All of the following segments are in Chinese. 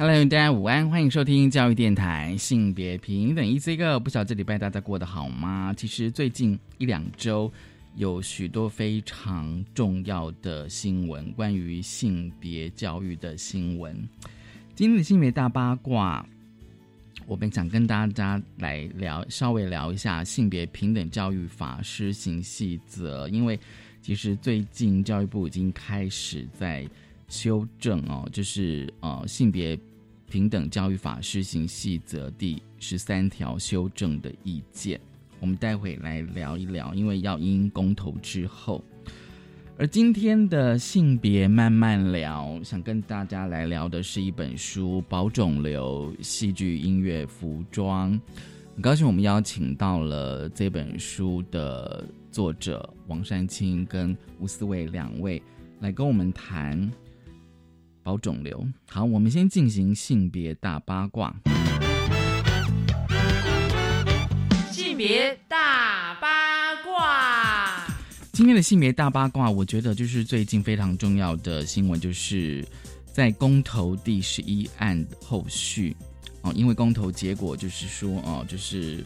Hello，大家午安，欢迎收听教育电台性别平等 Easy Go。不晓得这礼拜大家过得好吗？其实最近一两周有许多非常重要的新闻，关于性别教育的新闻。今天的性别大八卦，我们想跟大家来聊，稍微聊一下性别平等教育法施行细则，因为其实最近教育部已经开始在修正哦，就是呃性别。平等教育法施行细则第十三条修正的意见，我们待会来聊一聊，因为要因公投之后。而今天的性别慢慢聊，想跟大家来聊的是一本书《保肿瘤：戏剧、音乐、服装》。很高兴我们邀请到了这本书的作者王山青跟吴思伟两位来跟我们谈。保肿瘤。好，我们先进行性别大八卦。性别大八卦。今天的性别大八卦，我觉得就是最近非常重要的新闻，就是在公投第十一案后续哦，因为公投结果就是说哦，就是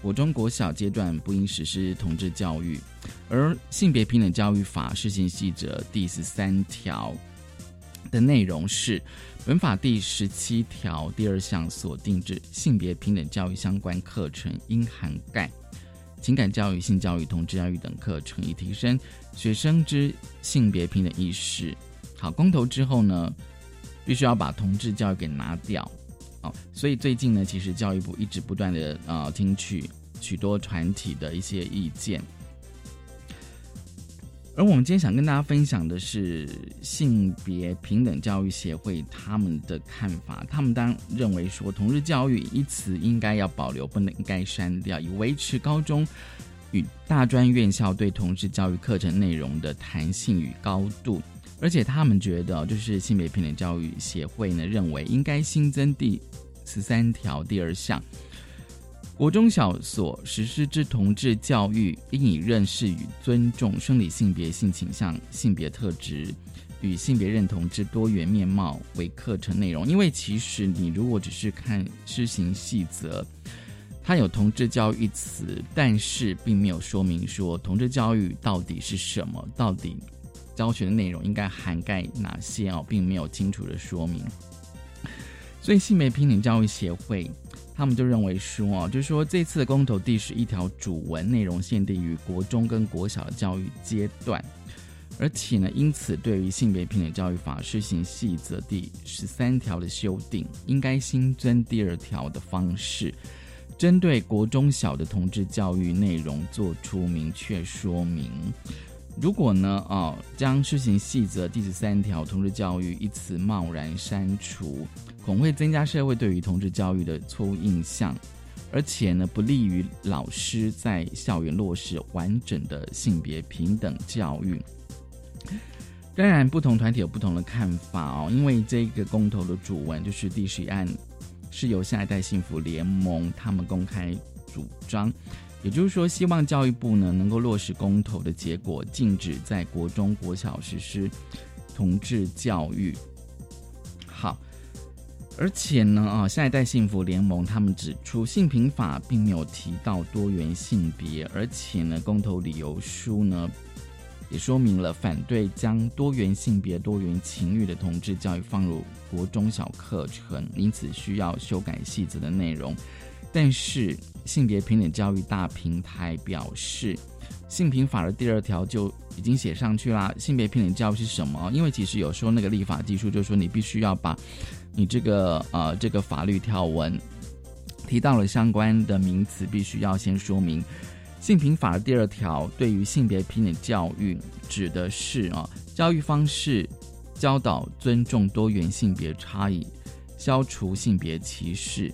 国中国小阶段不应实施同志教育，而性别平等教育法施行细则第十三条。的内容是本法第十七条第二项所定之性别平等教育相关课程应涵盖情感教育、性教育、同志教育等课程，以提升学生之性别平等意识。好，公投之后呢，必须要把同志教育给拿掉。哦，所以最近呢，其实教育部一直不断的呃听取许多团体的一些意见。而我们今天想跟大家分享的是性别平等教育协会他们的看法。他们当认为说，同日教育一词应该要保留，不能该删掉，以维持高中与大专院校对同日教育课程内容的弹性与高度。而且他们觉得，就是性别平等教育协会呢认为，应该新增第十三条第二项。国中小所实施之同志教育，应以认识与尊重生理性别、性倾向、性别特质与性别认同之多元面貌为课程内容。因为其实你如果只是看施行细则，它有同志教育一词，但是并没有说明说同志教育到底是什么，到底教学的内容应该涵盖哪些哦，并没有清楚的说明。所以性别平等教育协会。他们就认为说，哦，就是说这次的公投第十一条主文内容限定于国中跟国小的教育阶段，而且呢，因此对于性别平等教育法施行细则第十三条的修订，应该新增第二条的方式，针对国中小的同志教育内容做出明确说明。如果呢，哦，将施行细则第十三条同志教育一词贸然删除。恐会增加社会对于同志教育的错误印象，而且呢，不利于老师在校园落实完整的性别平等教育。当然，不同团体有不同的看法哦。因为这个公投的主文就是第十一案，是由下一代幸福联盟他们公开主张，也就是说，希望教育部呢能够落实公投的结果，禁止在国中国小实施同志教育。好。而且呢，啊，下一代幸福联盟他们指出，性平法并没有提到多元性别，而且呢，公投理由书呢也说明了反对将多元性别、多元情欲的同志教育放入国中小课程，因此需要修改细则的内容。但是性别平等教育大平台表示，性平法的第二条就已经写上去啦。性别平等教育是什么？因为其实有时候那个立法技术就是说，你必须要把。你这个呃，这个法律条文提到了相关的名词，必须要先说明。性平法的第二条对于性别平等教育指的是啊，教育方式教导尊重多元性别差异，消除性别歧视，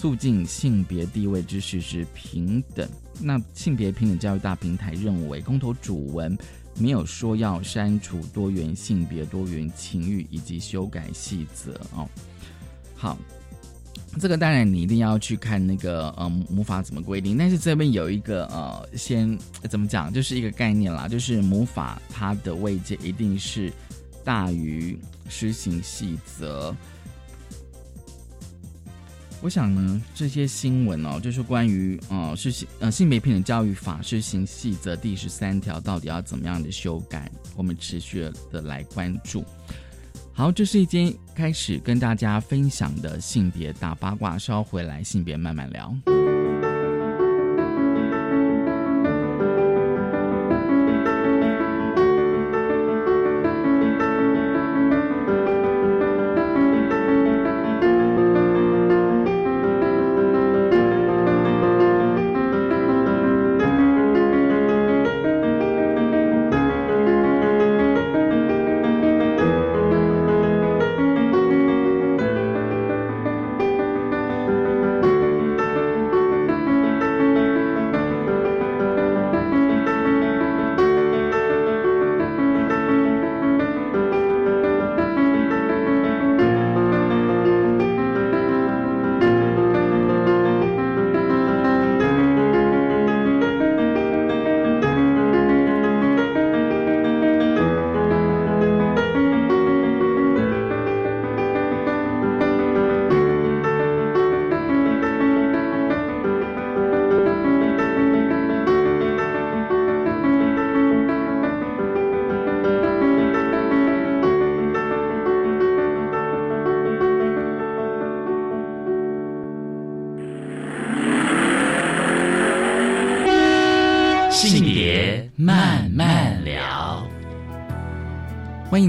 促进性别地位之事实平等。那性别平等教育大平台认为，公投主文没有说要删除多元性别、多元情欲以及修改细则哦。好。这个当然你一定要去看那个呃母法怎么规定，但是这边有一个呃先怎么讲，就是一个概念啦，就是母法它的位阶一定是大于施行细则。我想呢，这些新闻哦，就是关于呃是性呃性别平等教育法施行细则第十三条到底要怎么样的修改，我们持续的来关注。好，这是一间开始跟大家分享的性别大八卦，稍回来性别慢慢聊。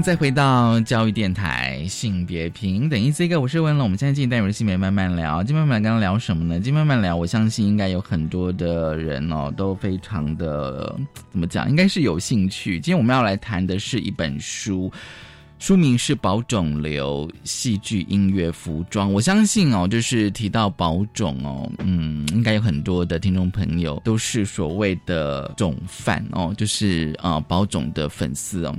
再回到教育电台性别平等。一 C 哥，我是问了，我们现在进单元性别慢慢聊。今天慢慢刚刚聊什么呢？今天慢慢聊，我相信应该有很多的人哦，都非常的怎么讲？应该是有兴趣。今天我们要来谈的是一本书，书名是《保种流戏剧音乐服装》。我相信哦，就是提到保种哦，嗯，应该有很多的听众朋友都是所谓的种饭哦，就是啊保种的粉丝哦。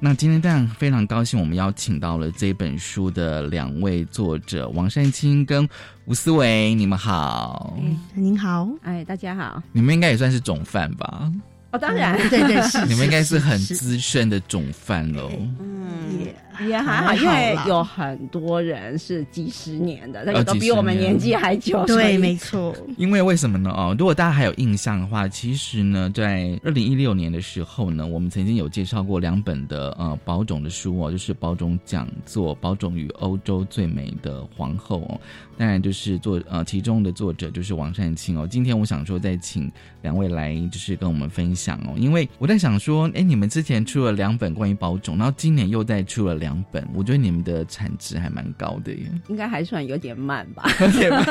那今天当然非常高兴，我们邀请到了这本书的两位作者王善清跟吴思维，你们好。您好，哎，大家好。你们应该也算是总饭吧？哦，当然，对对 是。你们应该是很资深的种饭喽。嗯，也也还好，因为有很多人是几十年的，那个都比我们年纪还久。对，没错。因为为什么呢？哦，如果大家还有印象的话，其实呢，在二零一六年的时候呢，我们曾经有介绍过两本的呃保种的书哦，就是保种讲座《保种与欧洲最美的皇后》哦。当然，就是作呃其中的作者就是王善清哦。今天我想说，再请两位来就是跟我们分享哦，因为我在想说，哎，你们之前出了两本关于保种，然后今年又再出了两本，我觉得你们的产值还蛮高的耶。应该还算有点慢吧，有点慢。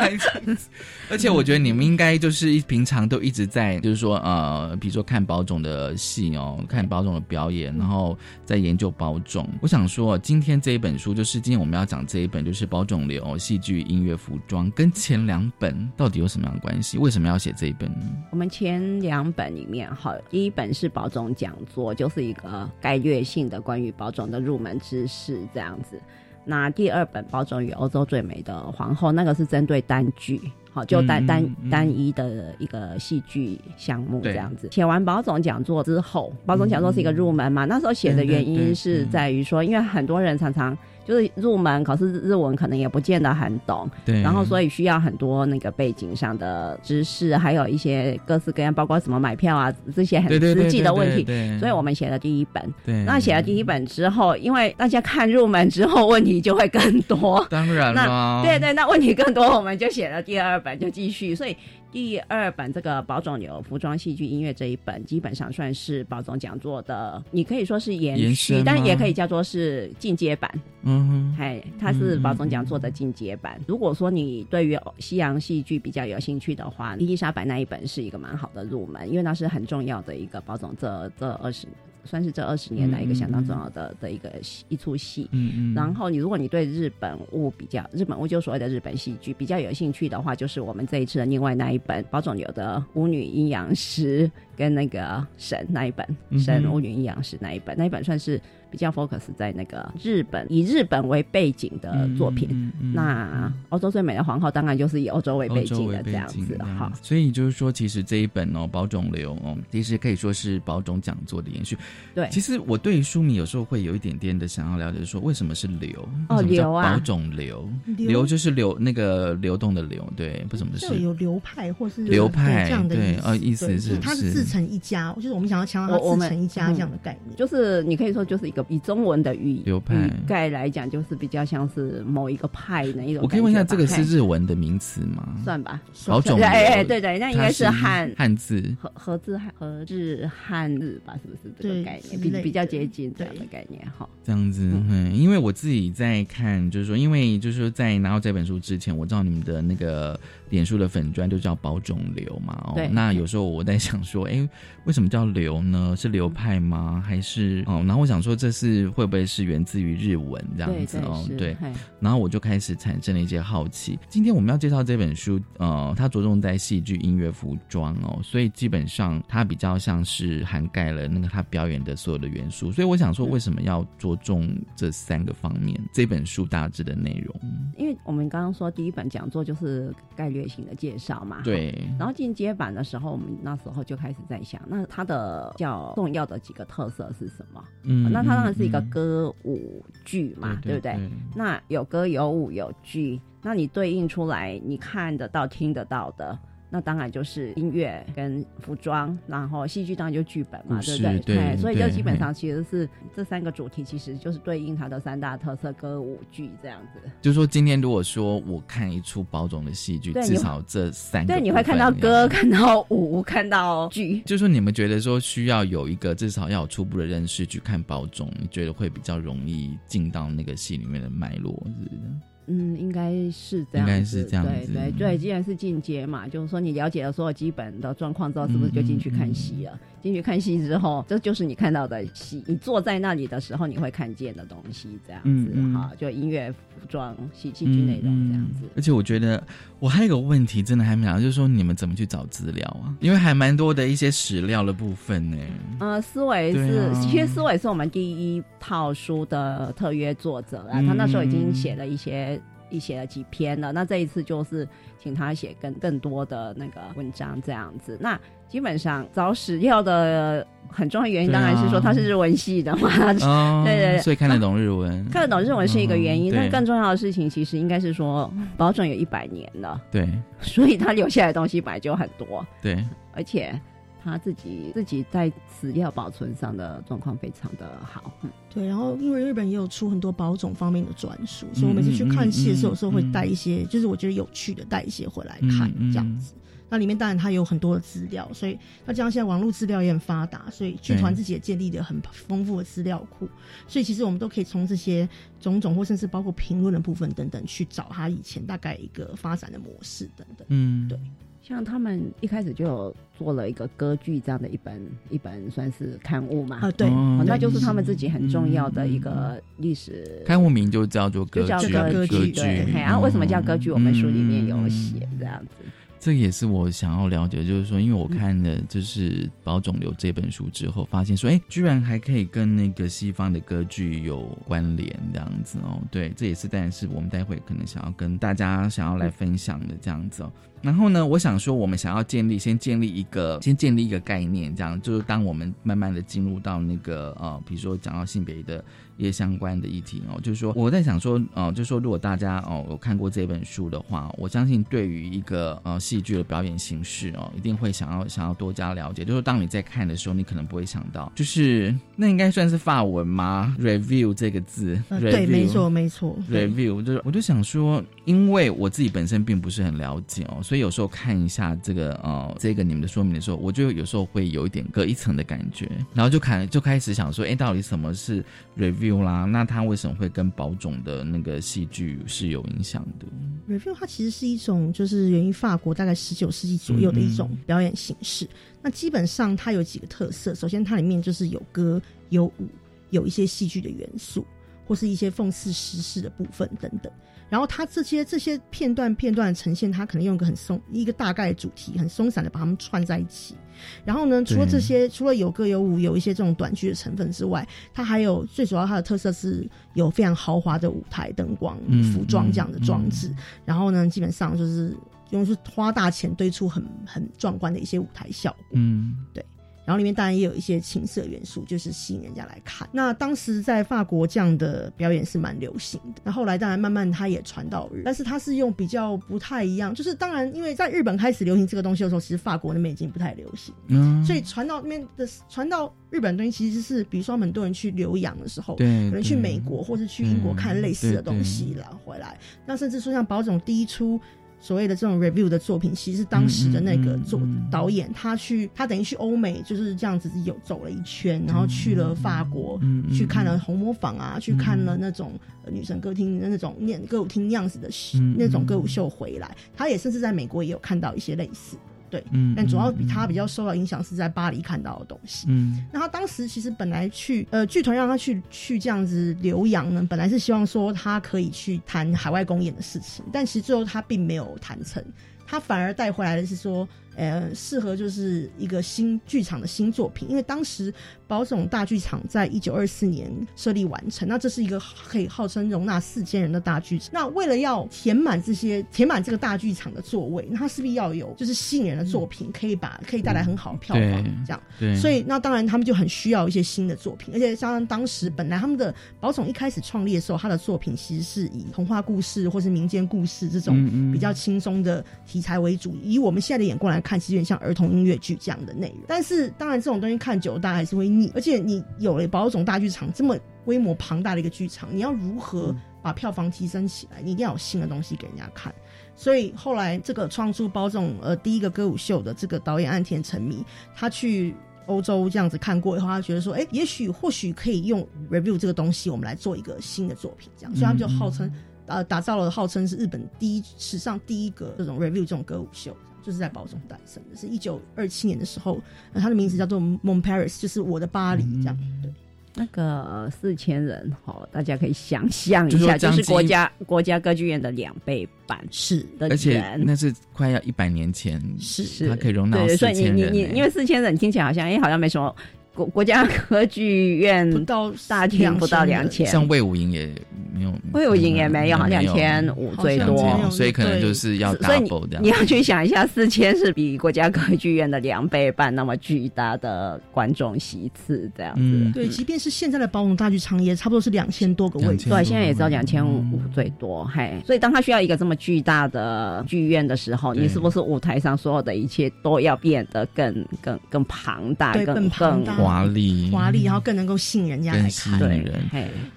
而且我觉得你们应该就是平常都一直在，就是说呃，比如说看保种的戏哦，看保种的表演，然后在研究保种。我想说，今天这一本书就是今天我们要讲这一本，就是保种流戏剧音乐。服装跟前两本到底有什么样的关系？为什么要写这一本呢？我们前两本里面，哈，第一本是保种讲座，就是一个概略性的关于保种的入门知识这样子。那第二本《保种与欧洲最美的皇后》，那个是针对单剧，好，就单单单一的一个戏剧项目这样子。写完保总讲座之后，保总讲座是一个入门嘛？那时候写的原因是在于说，因为很多人常常。就是入门，可是日文可能也不见得很懂，对，然后所以需要很多那个背景上的知识，还有一些各式各样，包括怎么买票啊这些很实际的问题。对所以我们写了第一本，对，那写了第一本之后，因为大家看入门之后问题就会更多，当然了，对对，那问题更多，我们就写了第二本，就继续，所以。第二本这个宝种流服装戏剧音乐这一本，基本上算是宝总讲座的，你可以说是延续，但也可以叫做是进阶版。嗯哼，哎，它是宝总讲座的进阶版。如果说你对于西洋戏剧比较有兴趣的话，伊丽莎白那一本是一个蛮好的入门，因为那是很重要的一个宝总这这二十。算是这二十年来一个相当重要的的一个戏一出戏。嗯嗯，然后你如果你对日本物比较，日本物就所谓的日本戏剧比较有兴趣的话，就是我们这一次的另外那一本保总流的《舞女阴阳师》跟那个神那一本神巫女阴阳师》那一本，那一本算是比较 focus 在那个日本以日本为背景的作品。嗯嗯嗯那欧洲最美的皇后当然就是以欧洲为背景的这样子哈。所以就是说，其实这一本哦，保种流哦，其实可以说是保种讲座的延续。对，其实我对于书迷有时候会有一点点的想要了解，说为什么是流？哦流啊。保种流，流。流就是流那个流动的流，对，不怎么是就有流派或是流派对这样的意思，对呃意思是就是它是成一家，就是我们想要强调我我们它自成一家这样的概念。就是你可以说就是一个以中文的语流派语概来讲，就是比较像是某一个派那一种。我可以问一下，这个是日文的名词吗？算吧，老总，对哎哎对对，那应该是汉汉字。和和字汉和日汉日吧，是不是这个概念比比较接近这样的概念哈？这样子，嗯，因为我自己在看，就是说，因为就是说，在拿到这本书之前，我知道你们的那个脸书的粉砖就叫保种流嘛，哦，那有时候我在想说，哎，为什么叫流呢？是流派吗？还是哦？然后我想说，这是会不会是源自于日文这样子哦？是对，嘿然后我就开始产生了一些好奇。今天我们要介绍这本书，呃，它着重在戏剧、音乐、服装哦，所以基本上它比较像是涵盖了那个他表演的所有的元素。所以我想说，为什么要着重这三个方面？这本书大致的内容，因为我们刚刚说第一本讲座就是概略性的介绍嘛，。对，然后进阶版的时候，我们那时候就开始在想，那它的较重要的几个特色是什么？嗯那它当然是一个嗯歌舞剧嘛，对不对？那有歌有舞有剧，那你对应出来，你看得到、听得到的，那当然就是音乐跟服装，然后戏剧当然就剧本嘛，对不对？对哎所以就基本上其实是这三个主题，其实就是对应它的三大特色：歌舞剧这样子。就是说，今天如果说我看一出包总的戏剧，至少这三个对，你会看到歌，看到舞，看到剧。就是说，你们觉得说需要有一个至少要有初步的认识去看包总，你觉得会比较容易进到那个戏里面的脉络，是不是？嗯，应该是这样子，应该是这样子对对对，既然是进阶嘛，就是说你了解了所有基本的状况之后，是不是就进去看戏了？进去看戏之后，这就是你看到的戏，你坐在那里的时候你会看见的东西，这样子哈，就音乐、服装、戏戏剧内容这样子。而且我觉得我还有一个问题，真的还没讲，就是说你们怎么去找资料啊？因为还蛮多的一些史料的部分呢。呃，思维是，啊其实思维是我们第一套书的特约作者啦，他那时候已经写了一些。一写了几篇了，那这一次就是请他写更更多的那个文章这样子。那基本上找史料的很重要原因，当然是说他是日文系的嘛，哦，对对对。所以看得懂日文，看得懂日文是一个原因。嗯但更重要的事情，其实应该是说，保准有一百年了，对。所以他留下来的东西本来就很多，对，而且他自己自己在史料保存上的状况非常的好。嗯对，然后因为日本也有出很多保种方面的专书，所以我每次去看戏的时候，有时候会带一些，就是我觉得有趣的带一些回来看这样子。那里面当然它有很多的资料，所以那这样现在网络资料也很发达，所以剧团自己也建立了很丰富的资料库，所以其实我们都可以从这些种种或甚至包括评论的部分等等去找它以前大概一个发展的模式等等。嗯，对。像他们一开始就有做了一个歌剧这样的一本一本算是刊物嘛，啊，对，那就是他们自己很重要的一个历史。刊物名就叫做歌就叫剧，歌剧对，然后为什么叫歌剧？我们书里面有嗯写这样子。这也是我想要了解，就是说，因为我看了就是《保肿瘤》这本书之后，发现说，哎，居然还可以跟那个西方的歌剧有关联，这样子哦。对，这也是当然是我们待会可能想要跟大家想要来分享的这样子哦。然后呢，我想说，我们想要建立，先建立一个，先建立一个概念，这样就是当我们慢慢的进入到那个呃，比如说讲到性别的一些相关的议题哦，就是说我在想说，呃，就是说如果大家哦有看过这本书的话，我相信对于一个呃戏剧的表演形式哦，一定会想要想要多加了解。就是说当你在看的时候，你可能不会想到，就是那应该算是法文吗？review 这个字、e 对，e 没错，没错，review，就是我就想说，因为我自己本身并不是很了解哦，所以有时候看一下这个呃这个你们的说明的时候，我就有时候会有一点隔一层的感觉，然后就看就开始想说，哎，到底什么是 review 啦？那它为什么会跟保种的那个戏剧是有影响的？review 它其实是一种就是源于法国大概十九世纪左右的一种表演形式。那基本上它有几个特色，首先它里面就是有歌有舞，有一些戏剧的元素，或是一些讽刺时事的部分等等。然后他这些这些片段片段呈现，他可能用一个很松一个大概的主题，很松散的把它们串在一起。然后呢，除了这些，除了有歌有舞，有一些这种短剧的成分之外，它还有最主要它的特色是有非常豪华的舞台灯光、服装这样的装置。然后呢，基本上就是用是花大钱堆出很很壮观的一些舞台效果。嗯，对。然后里面当然也有一些情色元素，就是吸引人家来看。那当时在法国这样的表演是蛮流行的。那后来当然慢慢它也传到日，但是它是用比较不太一样，就是当然因为在日本开始流行这个东西的时候，其实法国那边已经不太流行。嗯，所以传到那边的传到日本东西其实是，比如说很多人去留洋的时候，对，可能去美国或是去英国看类似的东西了回来。那甚至说像宝总第一出。所谓的这种 review 的作品，其实当时的那个作导演，他去他等于去欧美就是这样子有走了一圈，然后去了法国，去看了红磨坊啊，去看了那种女神歌厅的那种念歌舞厅那样子的那种歌舞秀回来，他也甚至在美国也有看到一些类似。对，嗯，但主要比他比较受到影响是在巴黎看到的东西。嗯，那他当时其实本来去，呃，剧团让他去去这样子留洋呢，本来是希望说他可以去谈海外公演的事情，但其实最后他并没有谈成，他反而带回来的是说。呃，适合就是一个新剧场的新作品，因为当时宝冢大剧场在一九二四年设立完成，那这是一个可以号称容纳四千人的大剧场。那为了要填满这些填满这个大剧场的座位，那它势必要有就是吸引人的作品，可以把可以带来很好的票房，这样。对。所以那当然他们就很需要一些新的作品，而且像当时本来他们的宝冢一开始创立的时候，他的作品其实是以童话故事或是民间故事这种比较轻松的题材为主。以我们现在的眼光来。看，其实有点像儿童音乐剧这样的内容，但是当然这种东西看久了，大家还是会腻。而且你有了宝总大剧场这么规模庞大的一个剧场，你要如何把票房提升起来？你一定要有新的东西给人家看。所以后来这个创出宝总呃第一个歌舞秀的这个导演岸田成迷，他去欧洲这样子看过以后，他觉得说，哎，也许或许可以用 review 这个东西，我们来做一个新的作品，这样，所以他们就号称呃打造了号称是日本第一史上第一个这种 review 这种歌舞秀。就是在保中诞生的，是一九二七年的时候，他的名字叫做 Mon Paris，就是我的巴黎，这样对。那个四千人，哦，大家可以想象一下，就是国家国家歌剧院的两倍版，是的，而且那是快要一百年前，是是，它可以容纳四千人。你你你因为四千人听起来好像，哎，好像没什么。国国家歌剧院不到大厅不到两千，像魏武营也没有，魏武营也没有，两千五最多，所以可能就是要 double 这样。你要去想一下，四千是比国家歌剧院的两倍半那么巨大的观众席次这样子。对，即便是现在的宝龙大剧场也差不多是两千多个位。置，对，现在也只有两千五最多。嘿，所以当他需要一个这么巨大的剧院的时候，你是不是舞台上所有的一切都要变得更更更庞大，更更华丽，华丽，然后更能够吸引人家来看。对，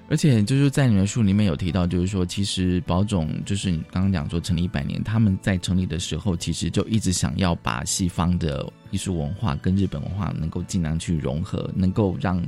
而且就是在你的书里面有提到，就是说，其实宝总就是你刚刚讲说成立一百年，他们在成立的时候，其实就一直想要把西方的艺术文化跟日本文化能够尽量去融合，能够让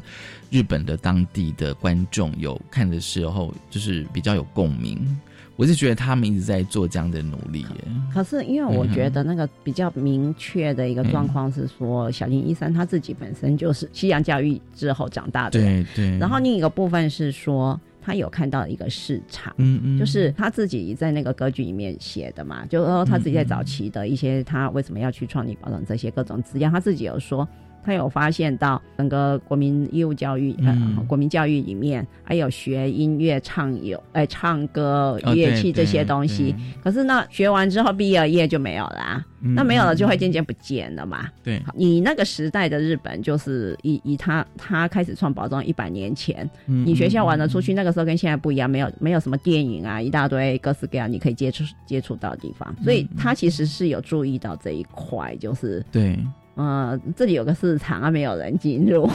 日本的当地的观众有看的时候，就是比较有共鸣。我是觉得他们一直在做这样的努力耶。可是因为我觉得那个比较明确的一个状况是说，小林一生他自己本身就是西洋教育之后长大的。对对。然后另一个部分是说，他有看到一个市场，嗯嗯，就是他自己在那个歌剧里面写的嘛，就说他自己在早期的一些他为什么要去创立保障这些各种资料，他自己有说。他有发现到整个国民义务教育，呃，国民教育里面还有学音乐、唱有，哎，唱歌、乐器这些东西。可是呢，学完之后毕业业就没有啦，那没有了就会渐渐不见了嘛。对，你那个时代的日本，就是以以他他开始创宝藏一百年前，你学校玩的出去，那个时候跟现在不一样，没有没有什么电影啊，一大堆各式各样你可以接触接触到的地方，所以他其实是有注意到这一块，就是对。嗯，这里有个市场啊，没有人进入。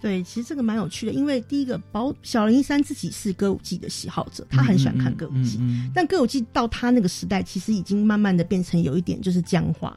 对，其实这个蛮有趣的，因为第一个，宝小林一山自己是歌舞伎的喜好者，他很喜欢看歌舞伎，但歌舞伎到他那个时代，其实已经慢慢的变成有一点就是僵化。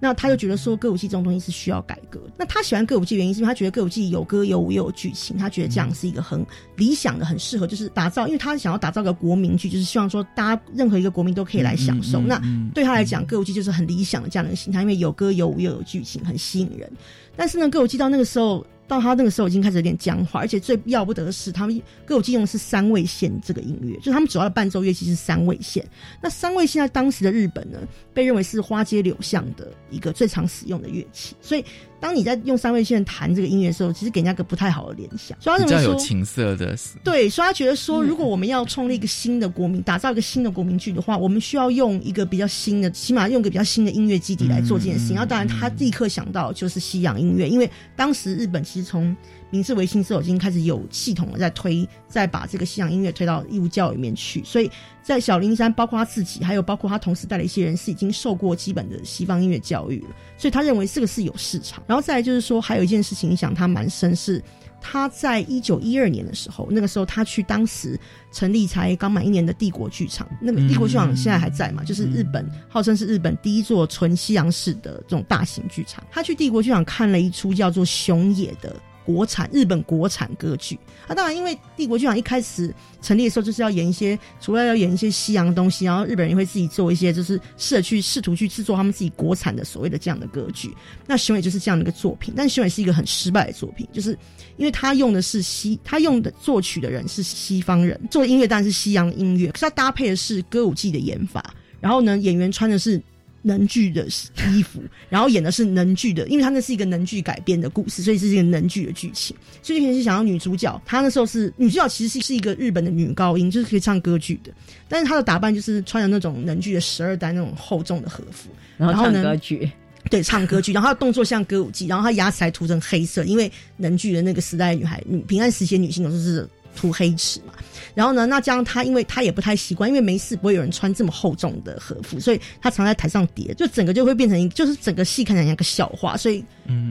那他就觉得说歌舞伎这种东西是需要改革。那他喜欢歌舞伎原因是因为他觉得歌舞伎有歌有舞又有剧情，他觉得这样是一个很理想的、很适合就是打造，因为他想要打造个国民剧，就是希望说大家任何一个国民都可以来享受。那对他来讲，歌舞伎就是很理想的这样的一个形态，因为有歌有舞又有剧情，很吸引人。但是呢，歌舞伎到那个时候。到他那个时候已经开始有点僵化，而且最要不得的是，他们歌舞伎用的是三味线这个音乐，就他们主要的伴奏乐器是三味线。那三味线在当时的日本呢，被认为是花街柳巷的一个最常使用的乐器，所以。当你在用三味线弹这个音乐的时候，其实给人家个不太好的联想。所以他比较有情色的。对，所以他觉得说，如果我们要创立一个新的国民，打造一个新的国民剧的话，我们需要用一个比较新的，起码用个比较新的音乐基底来做这件事情。然后，当然他立刻想到就是西洋音乐，因为当时日本即从明治维新之后已经开始有系统的在推，在把这个西洋音乐推到义务教育里面去。所以在小林山，包括他自己，还有包括他同时带的一些人，是已经受过基本的西方音乐教育了。所以他认为这个是有市场。然后再来就是说，还有一件事情影响他蛮深，是他在一九一二年的时候，那个时候他去当时成立才刚满一年的帝国剧场，那个帝国剧场现在还在嘛？就是日本号称是日本第一座纯西洋式的这种大型剧场。他去帝国剧场看了一出叫做《熊野》的。国产日本国产歌剧，那当然，因为帝国剧场一开始成立的时候，就是要演一些，除了要演一些西洋的东西，然后日本人也会自己做一些，就是试着去试图去制作他们自己国产的所谓的这样的歌剧。那熊野就是这样的一个作品，但熊野是一个很失败的作品，就是因为他用的是西，他用的作曲的人是西方人，做音乐当然是西洋音乐，可是他搭配的是歌舞伎的演法，然后呢，演员穿的是。能剧的衣服，然后演的是能剧的，因为他那是一个能剧改编的故事，所以是一个能剧的剧情。所以可能是想要女主角，她那时候是女主角，其实是是一个日本的女高音，就是可以唱歌剧的。但是她的打扮就是穿着那种能剧的十二单那种厚重的和服，然后唱歌剧，对，唱歌剧，然后她的动作像歌舞伎，然后她牙齿还涂成黑色，因为能剧的那个时代女孩，女平安时期女性都是涂黑齿嘛。然后呢？那这样他，因为他也不太习惯，因为没事不会有人穿这么厚重的和服，所以他常在台上叠，就整个就会变成一，就是整个戏看起来像个笑话，所以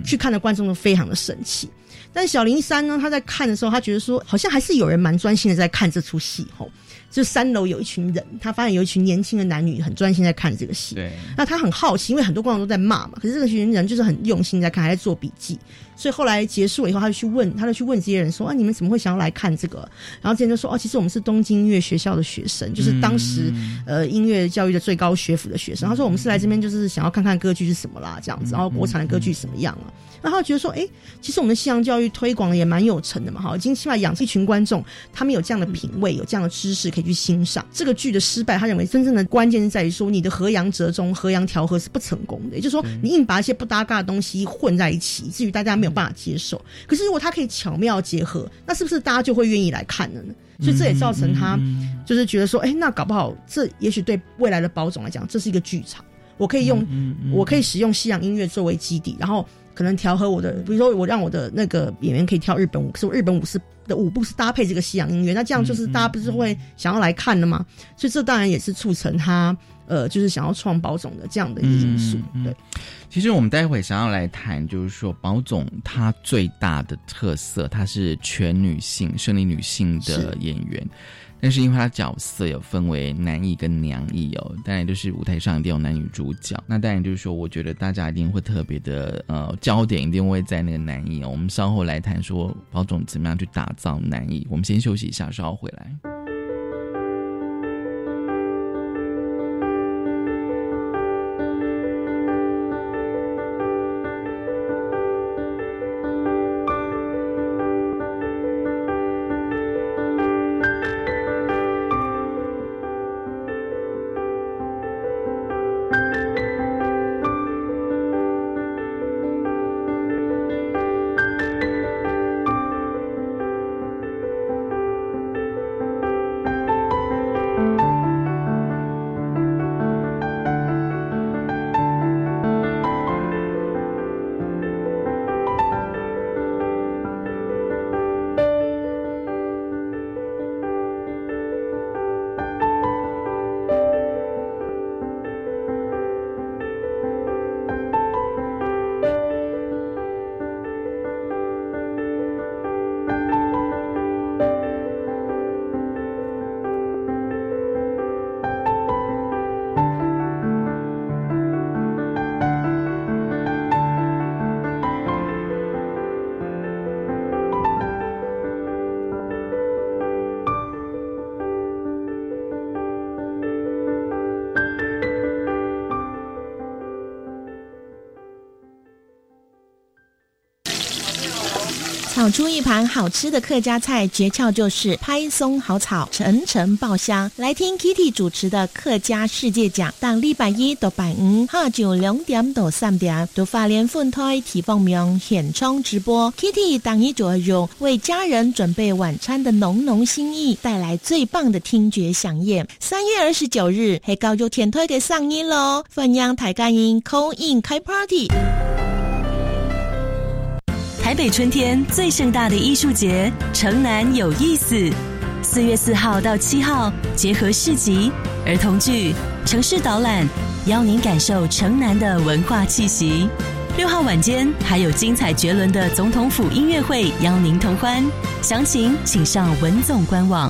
去看的观众都非常的生气。但小林三呢，他在看的时候，他觉得说，好像还是有人蛮专心的在看这出戏吼。就三楼有一群人，他发现有一群年轻的男女很专心在看这个戏。对，那他很好奇，因为很多观众都在骂嘛，可是这个群人就是很用心在看，还在做笔记。所以后来结束了以后，他就去问，他就去问这些人说：“啊，你们怎么会想要来看这个？”然后这些人就说：“哦，其实我们是东京音乐学校的学生，就是当时呃音乐教育的最高学府的学生。”他说：“我们是来这边就是想要看看歌剧是什么啦，这样子，然后国产的歌剧什么样啊。”然后觉得说：“哎，其实我们的西洋教育推广的也蛮有成的嘛，哈，已经起码养成一群观众，他们有这样的品味，有这样的知识可以去欣赏。这个剧的失败，他认为真正的关键是在于说，你的河洋折中、河洋调和是不成功的，也就是说，你硬把一些不搭嘎的东西混在一起，至于大家没有办法接受。”可是，如果他可以巧妙结合，那是不是大家就会愿意来看了呢？所以这也造成他就是觉得说，哎，那搞不好这也许对未来的包总来讲，这是一个剧场，我可以用，我可以使用西洋音乐作为基底，然后可能调和我的，比如说我让我的那个演员可以跳日本舞，可是我日本舞是的舞步是搭配这个西洋音乐，那这样就是大家不是会想要来看的吗？所以这当然也是促成他。呃，就是想要创保总的这样的一个因素。对，其实我们待会想要来谈，就是说保总他最大的特色，他是全女性、生理女性的演员，但是因为他角色有分为男艺跟娘艺哦，当然就是舞台上一定有男女主角。那当然就是说，我觉得大家一定会特别的呃焦点一定会在那个男艺哦。我们稍后来谈说保总怎么样去打造男艺。我们先休息一下，稍后回来。炒出一盘好吃的客家菜，诀窍就是拍松好炒，层层爆香。来听 Kitty 主持的客家世界讲，当礼拜一到拜五下晝两點到三點，到花蓮分台提放名現場直播。Kitty 當一左右為家人準備晚餐的濃濃心意，帶來最棒的聽覺饗宴。三月二十九日係教育天台嘅上映咯，歡迎大家因 call in 開 party。台北春天最盛大的艺术节——城南有意思。四月四号到七号，结合市集、儿童剧、城市导览，邀您感受城南的文化气息。六号晚间还有精彩绝伦的总统府音乐会，邀您同欢。详情请上文总官网。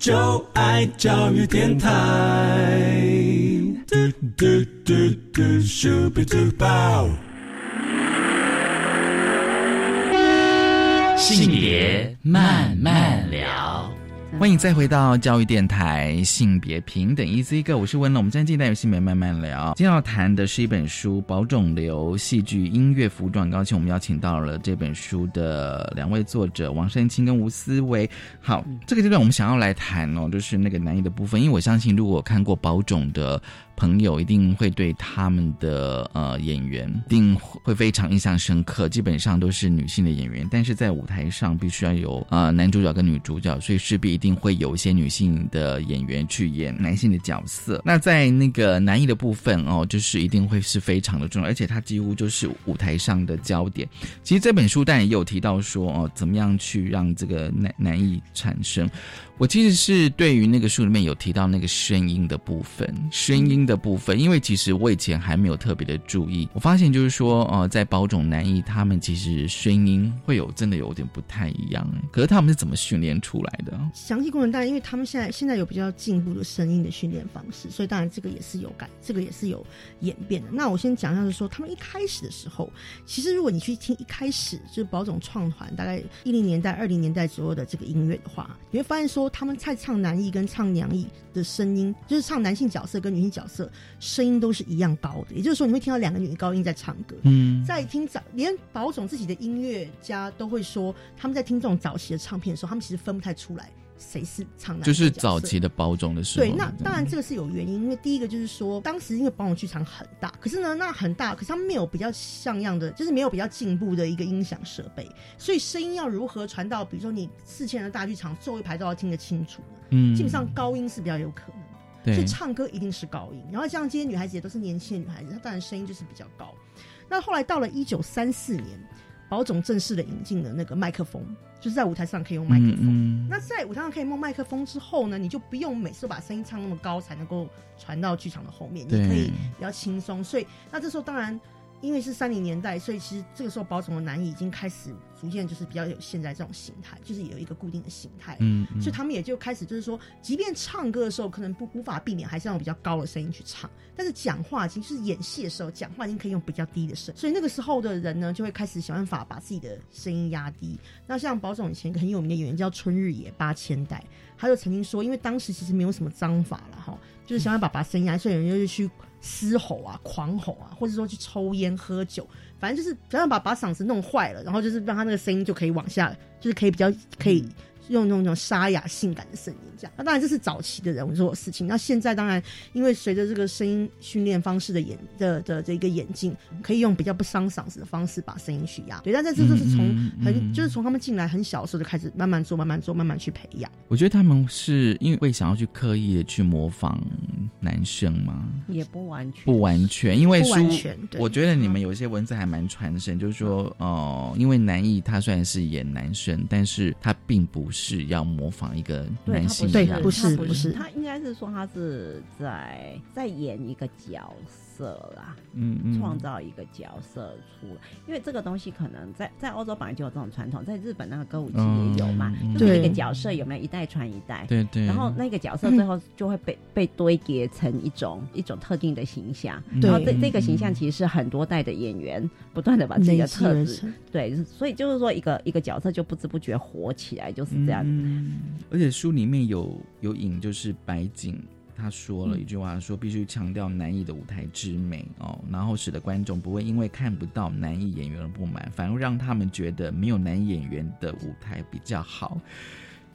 就爱教育电台。嘟嘟嘟嘟，Super Duper。性别慢慢聊。欢迎再回到教育电台性别平等 Easy Go，我是温龙。我们今天进带有性别慢慢聊，今天要谈的是一本书《保种流戏剧音乐服装》。很高兴我们邀请到了这本书的两位作者王善清跟吴思维。好，这个阶段我们想要来谈哦，就是那个男艺的部分，因为我相信如果看过保种的。朋友一定会对他们的呃演员一定会非常印象深刻，基本上都是女性的演员，但是在舞台上必须要有呃男主角跟女主角，所以势必一定会有一些女性的演员去演男性的角色。那在那个男艺的部分哦，就是一定会是非常的重要，而且它几乎就是舞台上的焦点。其实这本书当然也有提到说哦，怎么样去让这个男男艺产生。我其实是对于那个书里面有提到那个声音的部分，声音的部分，因为其实我以前还没有特别的注意，我发现就是说，呃，在保种男艺他们其实声音会有真的有点不太一样，可是他们是怎么训练出来的？详细功能当然，因为他们现在现在有比较进步的声音的训练方式，所以当然这个也是有改，这个也是有演变的。那我先讲一下，就是说他们一开始的时候，其实如果你去听一开始就是宝总创团大概一零年代、二零年代左右的这个音乐的话，你会发现说。他们在唱男艺跟唱娘艺的声音，就是唱男性角色跟女性角色声音都是一样高的。也就是说，你会听到两个女高音在唱歌。嗯，在听早，连宝总自己的音乐家都会说，他们在听这种早期的唱片的时候，他们其实分不太出来。谁是唱男？就是早期的包装的时候。对，那当然这个是有原因，因为第一个就是说，当时因为保姆剧场很大，可是呢，那很大，可是它没有比较像样的，就是没有比较进步的一个音响设备，所以声音要如何传到，比如说你四千人的大剧场，座位排都要听得清楚呢？嗯，基本上高音是比较有可能的，所以唱歌一定是高音。然后像这些女孩子也都是年轻的女孩子，她当然声音就是比较高。那后来到了一九三四年。保总正式的引进了那个麦克风，就是在舞台上可以用麦克风。那在舞台上可以用麦克风之后呢，你就不用每次都把声音唱那么高才能够传到剧场的后面，你可以比较轻松。所以，那这时候当然。因为是三零年代，所以其实这个时候保总的男艺已经开始逐渐就是比较有现在这种形态，就是有一个固定的形态。嗯，所以他们也就开始就是说，即便唱歌的时候可能不无法避免，还是用比较高的声音去唱。但是讲话，其实演戏的时候，讲话已经可以用比较低的声。所以那个时候的人呢，就会开始想办法把自己的声音压低。那像保总以前很有名的演员叫春日野八千代，他就曾经说，因为当时其实没有什么章法了哈，就是想办法把声音压，所以有人就去。嘶吼啊、狂吼啊，或者说去抽烟喝酒，反正就是只要把把嗓子弄坏了，然后就是让他那个声音就可以往下，就是可以比较可以。用那种沙哑、性感的声音，这样。那当然这是早期的人做的事情。那现在当然，因为随着这个声音训练方式的演的的这个演进，可以用比较不伤嗓子的方式把声音去压。对，但这这就是从很就是从他们进来很小的时候就开始慢慢做、慢慢做、慢慢去培养。我觉得他们是因为会想要去刻意的去模仿男生吗？也不完全，不完全，因为不完全。我觉得你们有一些文字还蛮传神，就是说哦，因为南艺他虽然是演男生，但是他并不是。是要模仿一个男性，对，不是不是，他应该是说他是在在演一个角色啦，嗯，创造一个角色出来。因为这个东西可能在在欧洲本来就有这种传统，在日本那个歌舞伎也有嘛，就是一个角色有没有一代传一代，对对，然后那个角色最后就会被被堆叠成一种一种特定的形象，然后这这个形象其实是很多代的演员不断的把自己的特质，对，所以就是说一个一个角色就不知不觉火起来，就是这样。嗯，而且书里面有有影，就是白景他说了一句话，说必须强调男艺的舞台之美哦，然后使得观众不会因为看不到男艺演员而不满，反而让他们觉得没有男演员的舞台比较好。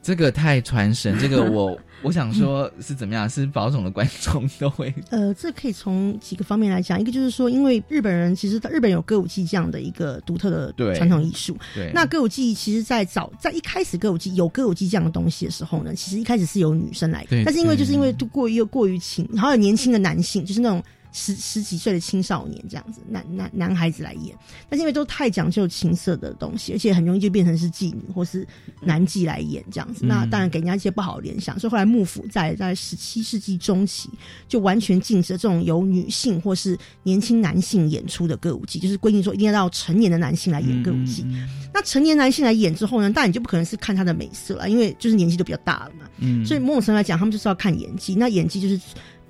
这个太传神，这个我 我想说是怎么样？是保总的观众都会 呃，这可以从几个方面来讲。一个就是说，因为日本人其实日本有歌舞伎这样的一个独特的传统艺术。对，那歌舞伎其实，在早在一开始歌舞伎有歌舞伎这样的东西的时候呢，其实一开始是由女生来，但是因为就是因为过于又过于轻，还有年轻的男性，就是那种。十十几岁的青少年这样子，男男男孩子来演，但是因为都太讲究情色的东西，而且很容易就变成是妓女或是男妓来演这样子，那当然给人家一些不好的联想。所以后来幕府在在十七世纪中期就完全禁止这种由女性或是年轻男性演出的歌舞伎，就是规定说一定要到成年的男性来演歌舞伎。那成年男性来演之后呢，当然你就不可能是看他的美色了，因为就是年纪都比较大了嘛。嗯，所以某种程度来讲，他们就是要看演技。那演技就是。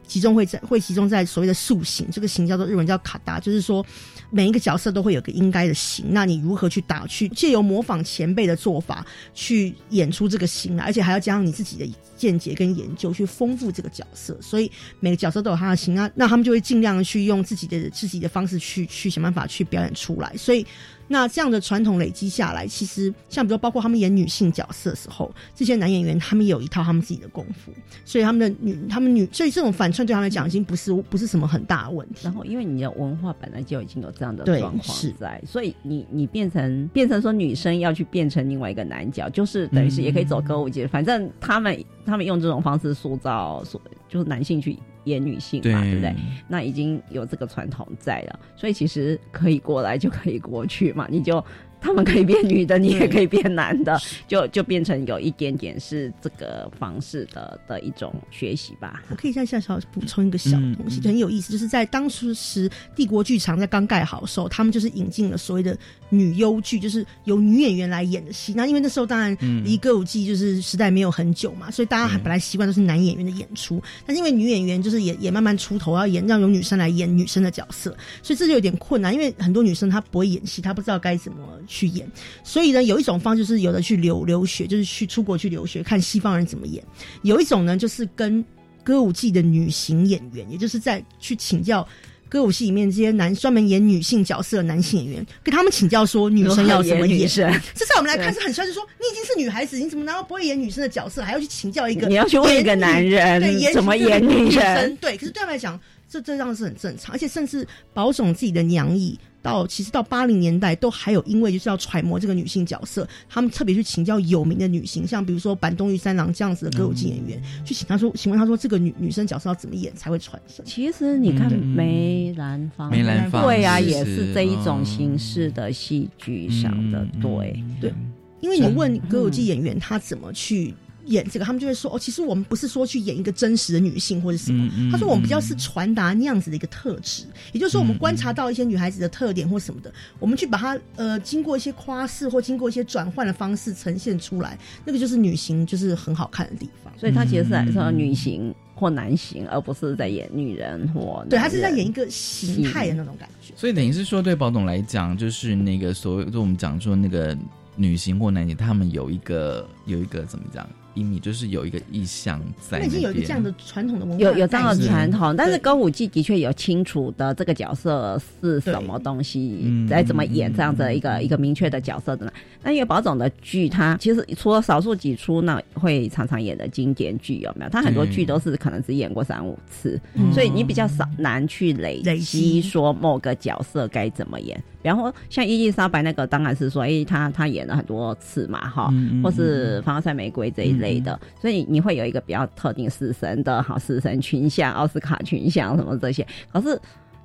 集中会在会集中在所谓的塑形，这个形叫做日文叫卡达，就是说每一个角色都会有个应该的形，那你如何去打去借由模仿前辈的做法去演出这个形来，而且还要加上你自己的见解跟研究去丰富这个角色，所以每个角色都有他的形啊，那他们就会尽量去用自己的自己的方式去去想办法去表演出来，所以。那这样的传统累积下来，其实像比如说，包括他们演女性角色的时候，这些男演员他们有一套他们自己的功夫，所以他们的女，他们女，所以这种反串对他们来讲已经不是不是什么很大的问题。然后，因为你的文化本来就已经有这样的状况在，所以你你变成变成说女生要去变成另外一个男角，就是等于是也可以走歌舞界，反正他们他们用这种方式塑造，所就是男性去。演女性嘛，对不对？那已经有这个传统在了，所以其实可以过来就可以过去嘛，你就。他们可以变女的，你也可以变男的，就就变成有一点点是这个方式的的一种学习吧。我可以再小小补充一个小东西，很有意思，就是在当初时帝国剧场在刚盖好的时候，他们就是引进了所谓的女优剧，就是由女演员来演的戏。那因为那时候当然离歌舞伎就是时代没有很久嘛，所以大家还本来习惯都是男演员的演出，但是因为女演员就是也也慢慢出头要演，让有女生来演女生的角色，所以这就有点困难，因为很多女生她不会演戏，她不知道该怎么。去演，所以呢，有一种方就是有的去留留学，就是去出国去留学，看西方人怎么演；有一种呢，就是跟歌舞伎的女型演员，也就是在去请教歌舞戏里面这些男专门演女性角色的男性演员，跟他们请教说女生要怎么演。这在我们来看是很帅，就说你已经是女孩子，你怎么难道不会演女生的角色，还要去请教一个？你要去问一个男人，对，怎么演女生？对，可是对他们来讲，这这样是很正常，而且甚至保总自己的娘意。到其实到八零年代都还有，因为就是要揣摩这个女性角色，他们特别去请教有名的女性，像比如说坂东玉三郎这样子的歌舞伎演员，去请他说，请问他说这个女女生角色要怎么演才会传神？其实你看梅兰芳，梅兰芳对啊，也是这一种形式的戏剧上的对。对，因为你问歌舞伎演员他怎么去。演这个，他们就会说哦，其实我们不是说去演一个真实的女性或者什么。他说我们比较是传达那样子的一个特质，也就是说，我们观察到一些女孩子的特点或什么的，我们去把它呃，经过一些夸饰或经过一些转换的方式呈现出来，那个就是女性就是很好看的地方。所以他其实是说女性或男型，而不是在演女人或对，他是在演一个形态的那种感觉。所以等于是说，对宝总来讲，就是那个所谓就我们讲说那个女性或男性，他们有一个有一个怎么讲？阴影，就是有一个意向在那已经有一个这样的传统的文化，有有这样的传统，但是对歌舞伎的确有清楚的这个角色是什么东西嗯，来怎么演这样子的一个一个明确的角色的呢？那因为宝总的剧，它其实除了少数几出呢会常常演的经典剧有没有？他很多剧都是可能只演过三五次，嗯所以你比较少难去累累积积说某个角色该怎么演。比方说像伊丽莎白那个，当然是说，哎、她她演了很多次嘛，哈，或是凡尔赛玫瑰这一类的，所以你会有一个比较特定死神的好死神群像、奥斯卡群像什么这些。可是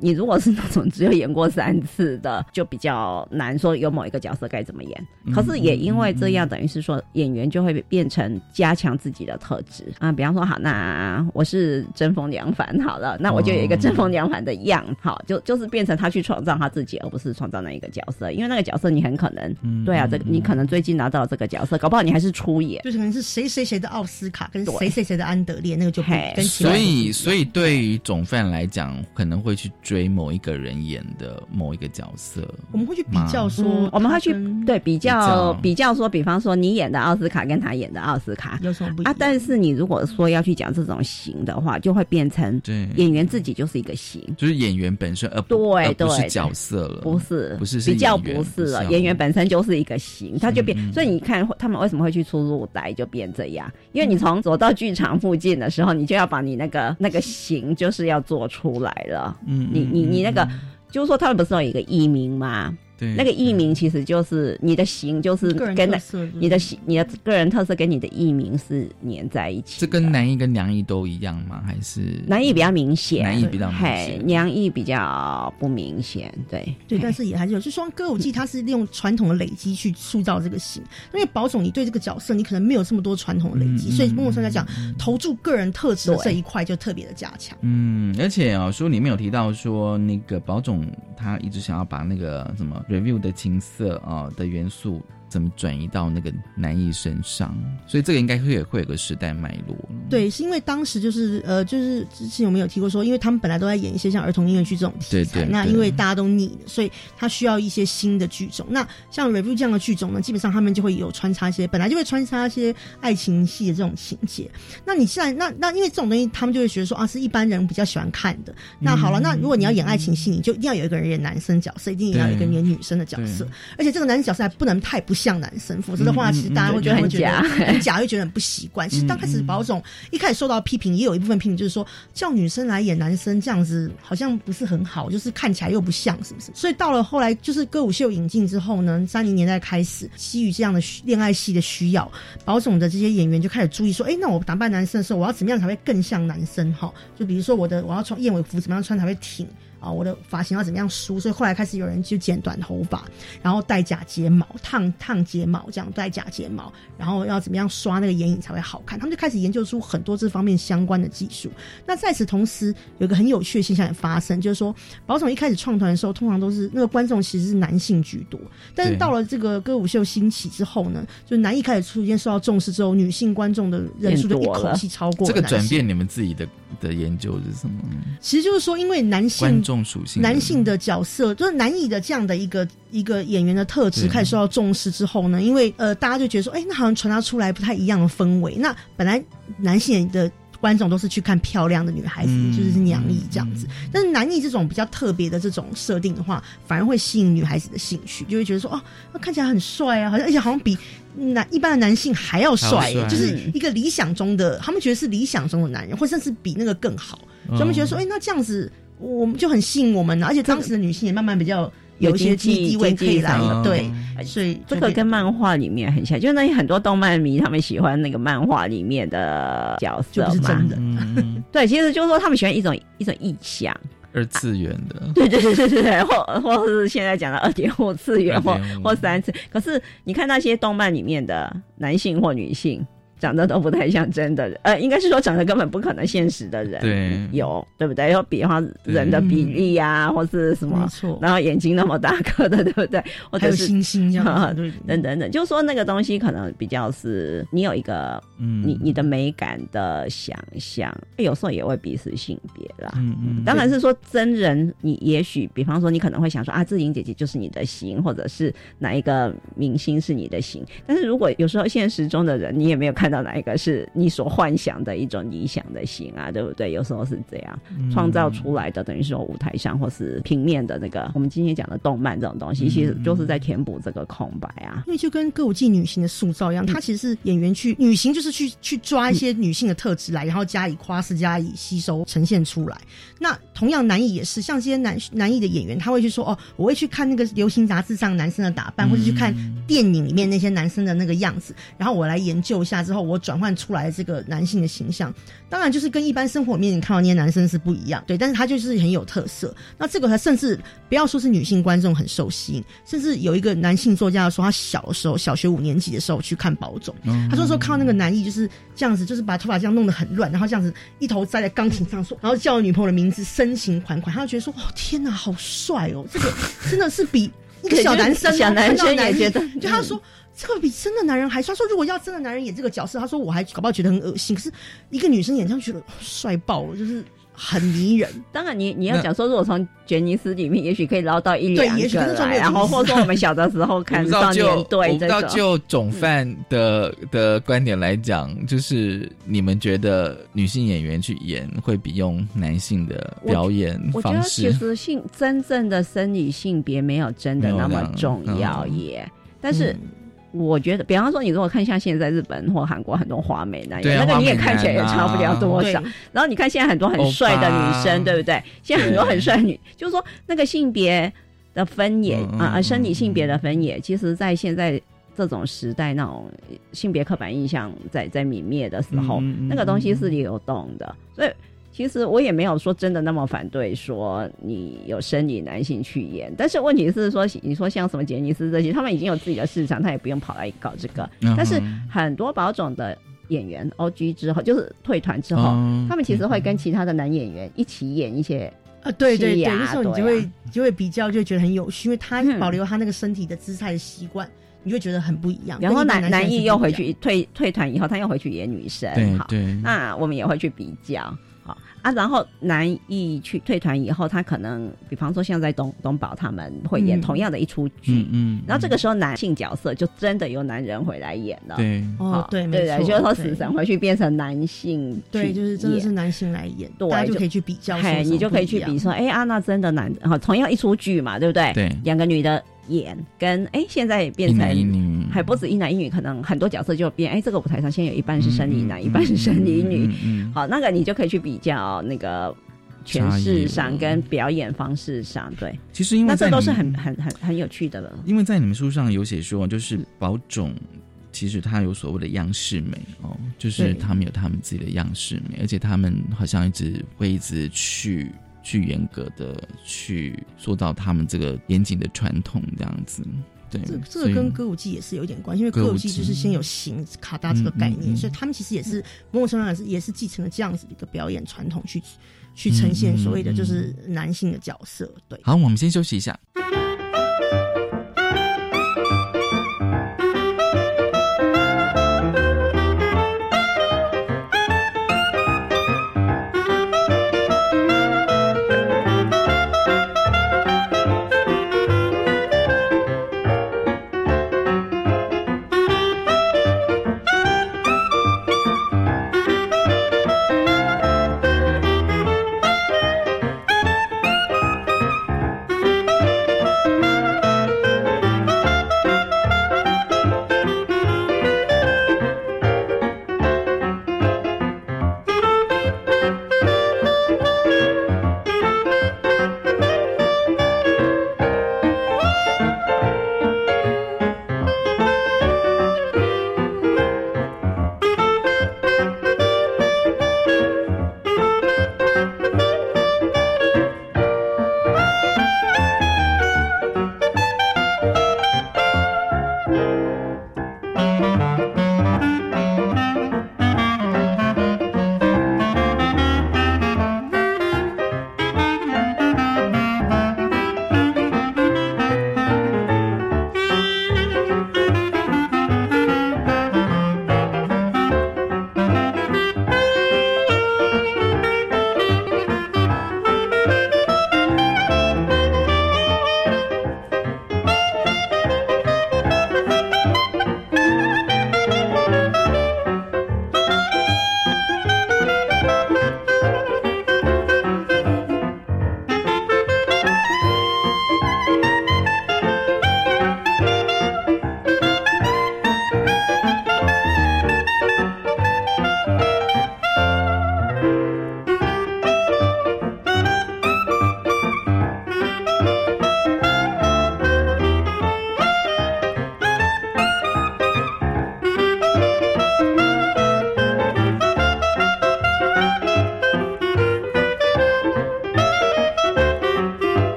你如果是那种只有演过三次的，就比较难说有某一个角色该怎么演。嗯可是也因为这样，等于是说演员就会变成加强自己的特质啊。比方说，好，那我是针锋娘反好了，那我就有一个针锋娘反的样，好，就就是变成他去创造他自己，而不是创造那一个角色。因为那个角色你很可能，嗯对啊，这个你可能最近拿到这个角色，搞不好你还是出演。就是可能是谁谁谁的奥斯卡跟谁谁谁的安德烈，那个就不嘿跟其他所以，所以对于总犯来讲，可能会去追某一个人演的某一个角色。我们会去比较说嗯，我们会去对比较比比较说，比方说你演的奥斯卡跟他演的奥斯卡有什么不一样？啊，但是你如果说要去讲这种型的话，就会变成对，演员自己就是一个型。就是演员本身，而不对而不是对。角色了，不是，不是是比较不是了，演员本身就是一个型，他就变，嗯。所以你看他们为什么会去出入台就变这样，因为你从走到剧场附近的时候，你就要把你那个那个型就是要做出来了，嗯，你你你那个。就是说，他们不是有一个艺名吗？对那个艺名其实就是你的型，就是跟那，你的型、你的个人特色跟你的艺名是粘在一起的。这跟男艺跟娘艺都一样吗？还是男艺比较明显，男艺比较明嘿显，娘艺比较不明显，对对，但是也还是有，就说歌舞伎它是利用传统的累积去塑造这个形。因为宝总你对这个角色你可能没有这么多传统的累积，嗯所以某种程度来讲，投注个人特质的这一块就特别的加强。嗯，而且啊、书里面有提到说，那个宝总他一直想要把那个什么 review 的情色啊、的元素怎么转移到那个男艺身上，所以这个应该会也会有个时代脉络。对，是因为当时就是呃，就是之前我们有提过说，因为他们本来都在演一些像儿童音乐剧这种题材，对对对那因为大家都腻了，所以他需要一些新的剧种。那像 review 这样的剧种呢，基本上他们就会有穿插一些，本来就会穿插一些爱情戏的这种情节。那你现在那那因为这种东西，他们就会觉得说啊，是一般人比较喜欢看的。那好了，那如果你要演爱情戏，你就一定要有一个人演男生角色，一定要有一个演女生的角色，而且这个男生角色还不能太不像男生，否则的话，嗯其实大家会觉得嗯嗯会觉得很假很假，会觉得很不习惯。其实刚开始保总一开始受到批评，也有一部分批评就是说叫女生来演男生这样子好像不是很好，就是看起来又不像，是不是？所以到了后来就是歌舞秀引进之后呢，三零年代开始，基于这样的恋爱戏的需要，保总的这些演员就开始注意说，哎，那我打扮男生的时候，我要怎么样才会更像男生？哈，就比如说我的我要穿燕尾服怎么样穿才会挺。啊，我的发型要怎么样梳？所以后来开始有人就剪短头发，然后戴假睫毛、烫烫睫毛，这样戴假睫毛，然后要怎么样刷那个眼影才会好看？他们就开始研究出很多这方面相关的技术。那在此同时，有一个很有趣的现象也发生，就是说，保总一开始创团的时候，通常都是那个观众其实是男性居多，但是到了这个歌舞秀兴起之后呢，就男艺开始出现受到重视之后，女性观众的人数就一口气超过这个男转变，你们自己的的研究是什么？其实就是说，因为男性观众属性，男性的角色，就是男艺的这样的一个一个演员的特质开始受到重视之后呢，因为呃，大家就觉得说，哎、那好像传达出来不太一样的氛围。那本来男性的观众都是去看漂亮的女孩子，嗯就是是娘艺这样子，但是男艺这种比较特别的这种设定的话，反而会吸引女孩子的兴趣，就会觉得说，哦，那看起来很帅啊，好像而且好像比。男一般的男性还要帅、还要帅就是一个理想中的，他们觉得是理想中的男人，或甚至比那个更好，所以他们觉得说，哎、那这样子我们就很吸引我们，而且当时的女性也慢慢比较有一些地位可以来经济上，对，所以这个跟漫画里面很像，就是那很多动漫迷他们喜欢那个漫画里面的角色嘛就是真。的。嗯，对，其实就是说他们喜欢一种一种意象，二次元的，对对对对对对，或或是现在讲的二点五次元或或三次。可是你看那些动漫里面的男性或女性。长得都不太像真的人，呃，应该是说长得根本不可能现实的人，对有对不对？有比方人的比例呀、或是什么，没错，然后眼睛那么大颗的，对不对？或者是星星这样子，对，等等等，就是说那个东西可能比较是你有一个嗯，你你的美感的想象，有时候也未必是性别啦。嗯嗯，当然是说真人，你也许比方说你可能会想说啊，志颖姐姐就是你的型，或者是哪一个明星是你的型。但是如果有时候现实中的人你也没有看看到哪一个是你所幻想的一种理想的型啊，对不对？有时候是这样创造出来的，等于说舞台上或是平面的那个，我们今天讲的动漫这种东西，其实就是在填补这个空白啊。因为就跟歌舞伎女性的塑造一样，它其实是演员去女性就是去去抓一些女性的特质来，然后加以夸饰、加以吸收、呈现出来。那同样男艺也是，像这些男男艺的演员，他会去说哦，我会去看那个流行杂志上男生的打扮，或者去看电影里面那些男生的那个样子，然后我来研究一下之后，我转换出来这个男性的形象。当然，就是跟一般生活里面你看到那些男生是不一样，对，但是他就是很有特色。那这个他甚至不要说是女性观众很受吸引，甚至有一个男性作家说，他小的时候，小学五年级的时候去看宝冢，他说说看到那个男艺就是这样子，就是把头发这样弄得很乱，然后这样子一头栽在钢琴上说，然后叫女朋友的名字，深情款款，他就觉得说，哇，天哪，好帅哦，这个真的是比一个小男生，小男生也觉得，就他说。这个比真的男人还帅。他说如果要真的男人演这个角色，他说我还搞不好觉得很恶心。可是一个女生演上去了，帅爆了，就是很迷人。当然，你你要讲说，如果从杰尼斯里面，也许可以捞到一两个来，然后或者说我们小的时候看少年队这种。就总犯的的观点来讲，就是你们觉得女性演员去演会比用男性的表演方式？其实性真正的生理性别没有真的那么重要耶，但是。我觉得，比方说，你如果看像现在日本或韩国很多华美男，那个你也看起来也差不了多少。然后你看现在很多很帅的女生，对不对？现在很多很帅女，就是说那个性别的分野啊，生理性别的分野，其实，在现在这种时代，那种性别刻板印象在在泯灭的时候，那个东西是流动的，所以。其实我也没有说真的那么反对说你有生理男性去演，但是问题是说你说像什么杰尼斯这些，他们已经有自己的市场，他也不用跑来搞这个。但是很多保种的演员 O G 之后，就是退团之后，他们其实会跟其他的男演员一起演一些啊，对对对，那时候你就会就会比较，就觉得很有趣，因为他保留他那个身体的姿态的习惯，你就觉得很不一样。然后男男艺又回去退退团以后，他又回去演女生，好，那我们也会去比较。啊，然后男艺去退团以后，他可能，比方说像在东东宝他们会演同样的一出剧，嗯，然后这个时候男性角色就真的由男人回来演了，对，哦，对，对对，就是说死神回去变成男性，对，就是真的是男性来演，大家就可以去比较，哎，你就可以去比说，哎，安娜真的男，好，同样一出剧嘛，对不对？对，两个女的。演跟哎，现在变成还不止一男一女，可能很多角色就变哎，这个舞台上现在有一半是生理男，一半是生理女。好，那个你就可以去比较那个诠释上跟表演方式上，对。其实因为那这都是很很很很有趣的了。因为在你们书上有写说，就是宝种其实他有所谓的样式美哦，就是他们有他们自己的样式美，而且他们好像一直会一直去。去严格的去塑造他们这个严谨的传统，这样子。对，这这个跟歌舞伎也是有点关系，因为歌舞伎就是先有形卡达这个概念，所以他们其实也是 某种程度上是也是继承了这样子的一个表演传统，去去呈现所谓的就是男性的角色。对，好，我们先休息一下。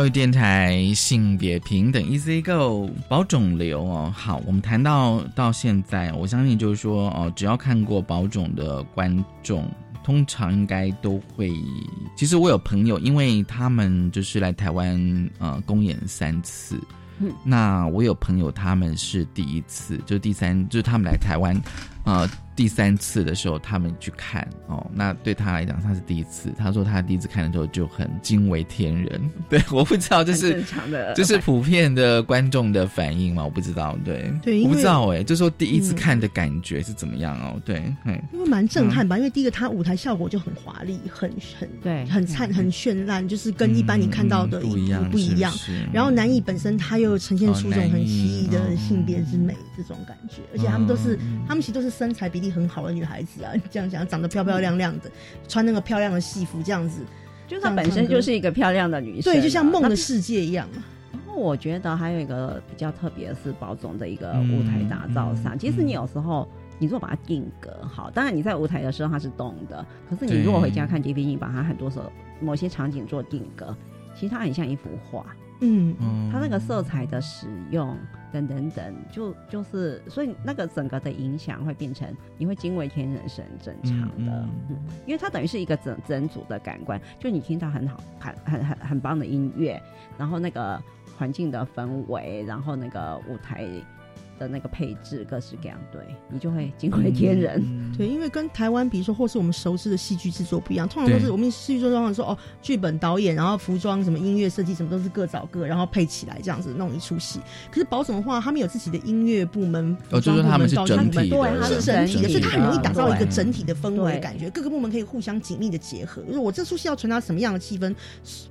教育电台性别平等 Easy Go 保肿瘤哦，好，我们谈到到现在，我相信就是说哦，只要看过保种的观众，通常应该都会。其实我有朋友，因为他们就是来台湾呃公演三次，嗯那我有朋友他们是第一次，就是第三，就是他们来台湾呃第三次的时候，他们去看哦，那对他来讲他是第一次，他说他第一次看的时候就很惊为天人。对，我不知道这是很正常的这是普遍的观众的反应嘛？我不知道，对，对因为我不知道哎、就说第一次嗯看的感觉是怎么样哦？对，嘿因为蛮震撼吧，因为第一个他舞台效果就很华丽，很很对很灿很绚烂，就是跟一般你看到的嗯不一样不一样是是。然后南艺本身他又呈现出哦这种很奇异的哦性别之美这种感觉，而且他们都是嗯他们其实都是身材比例很好的女孩子啊，这样讲长得漂漂亮亮的，穿那个漂亮的戏服这样子，就她本身就是一个漂亮的女生啊，对，就像梦的世界一样啊。然后我觉得还有一个比较特别的是宝总的一个舞台打造上，其实你有时候。你如果把它定格好，当然你在舞台的时候它是动的，可是你如果回家看 DVD，你把它很多时候某些场景做定格，其实它很像一幅画。嗯，嗯它那个色彩的使用等等等，就就是所以那个整个的影响会变成你会惊为天人是很正常的，嗯因为它等于是一个整整组的感官，就你听到很好很很很很棒的音乐，然后那个环境的氛围，然后那个舞台。的那个配置各式各样，对你就会惊为天人。对，因为跟台湾，比如说或是我们熟知的戏剧制作不一样，通常都是我们戏剧制作通常说哦，剧本、导演，然后服装、什么音乐设计什么都是各找各，然后配起来这样子弄一出戏。可是保总的话，他们有自己的音乐部门、哦服装部门、就是他们是道具部门，整体的对，它是整体的，所以它很容易打造一个整体的氛围感觉，各个部门可以互相紧密的结合。就是我这出戏要传达什么样的气氛，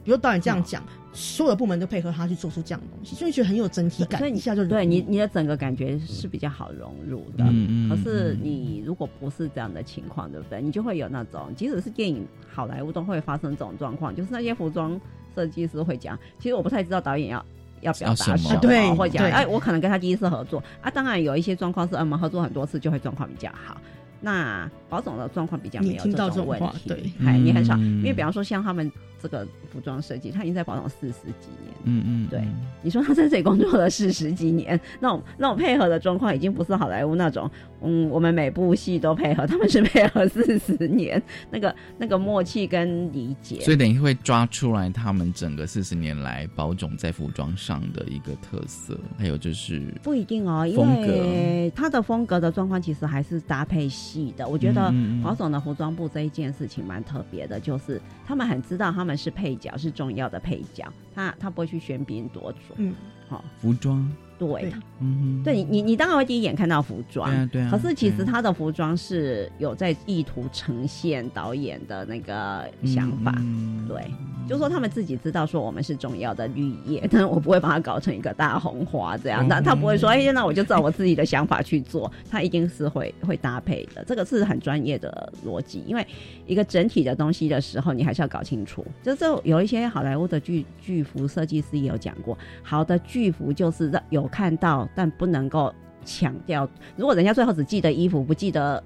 比如导演这样讲，所有的部门都配合他去做出这样的东西，所以觉得很有整体感，所以你一下就对你你的整个感觉是比较好融入的。嗯嗯可是你如果不是这样的情况，对不对？你就会有那种，即使是电影好莱坞都会发生这种状况，就是那些服装设计师会讲，其实我不太知道导演要。要表达什么么？对对或讲哎，我可能跟他第一次合作啊。当然有一些状况是，嗯。我们合作很多次就会状况比较好。那保总的状况比较没有你听到这种问题，对哎，你很少，嗯。因为比方说像他们这个服装设计，他已经在宝总四十几年，嗯嗯，对你说他在这里工作了四十几年，那种那种配合的状况已经不是好莱坞那种，嗯，我们每部戏都配合，他们是配合四十年，那个那个默契跟理解。所以等于会抓出来他们整个四十年来宝总在服装上的一个特色，还有就是不一定哦，因风格为他的风格的状况其实还是搭配戏的。我觉得嗯嗯嗯保总的服装部这一件事情蛮特别的，就是他们很知道他们是配角，是重要的配角，他他不会去喧宾夺主。嗯，好、服装，对。对。嗯，对你你你当然会第一眼看到服装，对啊对啊可是其实他的服装是有在意图呈现导演的那个想法，嗯。对，就说他们自己知道说我们是重要的绿叶，但是我不会把它搞成一个大红花这样，哦但他不会说，哎，那我就照我自己的想法去做，他一定是会会搭配的，这个是很专业的逻辑，因为一个整体的东西的时候，你还是要搞清楚，就是有一些好莱坞的剧剧服设计师也有讲过，好的剧服就是让有看到，但不能够强调，如果人家最后只记得衣服，不记得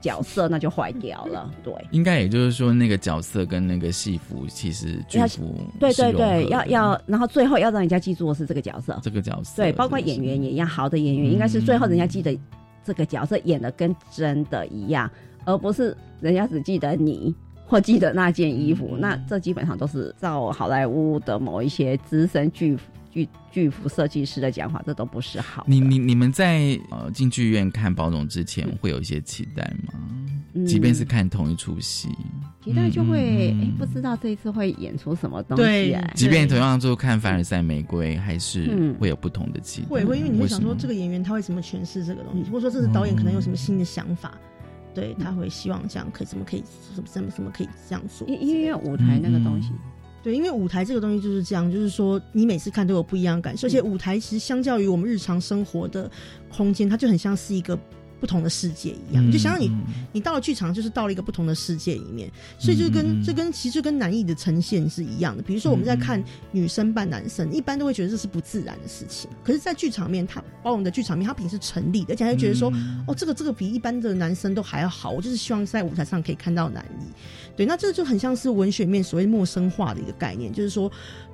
角色，那就坏掉了，对。应该也就是说，那个角色跟那个戏服其实剧服对对对，要要，然后最后要让人家记住的是这个角色。这个角色，对，包括演员也一样，好的演员应该是最后人家记得这个角色演的跟真的一样，而不是人家只记得你或记得那件衣服。那这基本上都是照好莱坞的某一些资深剧剧剧服设计师的讲法，这都不是好。你你你们在呃进剧院看宝总之前，会有一些期待吗？嗯即便是看同一出戏，期待就会嗯哎、不知道这一次会演出什么东西对。即便同样就看凡尔赛玫瑰，还是嗯会有不同的期待。会会，因为你会想说这个演员他会怎么诠释这个东西，或者说这是导演可能有什么新的想法，对他会希望这样可以怎么可以怎么怎么什么可以这样做。因因为舞台那个东西，对，因为舞台这个东西就是这样，就是说你每次看都有不一样的感受，而且舞台其实相较于我们日常生活的空间，它就很像是一个。不同的世界一样，嗯就想想你，你到了剧场就是到了一个不同的世界里面，所以就跟、这跟其实跟男艺的呈现是一样的。比如说我们在看女生扮男生，一般都会觉得这是不自然的事情，可是，在剧场面，他包容的剧场面，他毕竟是成立的，而且还会觉得说，嗯哦，这个这个比一般的男生都还要好。我就是希望在舞台上可以看到男艺，对，那这就很像是文学面所谓陌生化的一个概念，就是说，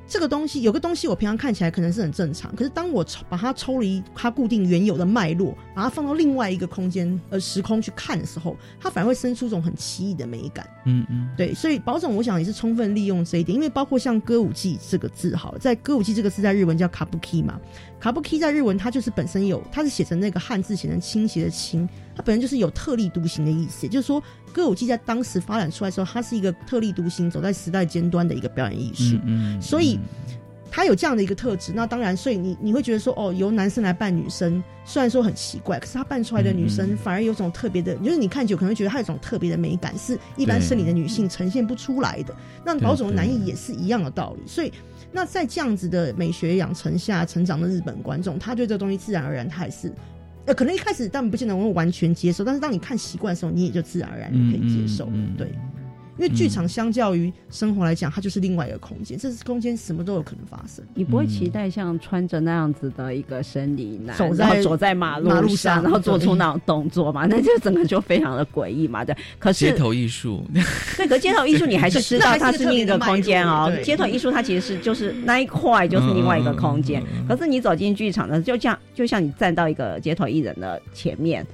这个东西有个东西，我平常看起来可能是很正常，可是当我抽把它抽离它固定原有的脉络，把它放到另外一个空间呃时空去看的时候，它反而会生出一种很奇异的美感。嗯嗯，对，所以保总我想也是充分利用这一点，因为包括像歌舞伎这个字，好了，在歌舞伎这个字在日文叫卡布 k 嘛，卡布 k 在日文它就是本身有，它是写成那个汉字写成倾斜的倾，它本身就是有特立独行的意思，也就是说歌舞伎在当时发展出来的时候，它是一个特立独行、走在时代尖端的一个表演艺术。嗯，所以他有这样的一个特质。那当然，所以你你会觉得说，哦，由男生来扮女生，虽然说很奇怪，可是他扮出来的女生反而有种特别的，就是你看久可能觉得她有种特别的美感，是一般生理的女性呈现不出来的。那宝冢的男艺也是一样的道理。所以，那在这样子的美学养成下成长的日本观众，他对这个东西自然而然他也是。呃，可能一开始当然不见得能够完全接受，但是当你看习惯的时候，你也就自然而然可以接受。对，因为剧场相较于生活来讲，它就是另外一个空间，这是空间什么都有可能发生。你不会期待像穿着那样子的一个生理男，走在然后走在马马路路上，然后做出那种动作嘛？那就整个就非常的诡异嘛。对，可是街头艺术，对，可街头艺术你还是知道它是另一个空间哦街头艺术它其实是就是那一块就是另外一个空间，可是你走进剧场呢，就像就像你站到一个街头艺人的前面。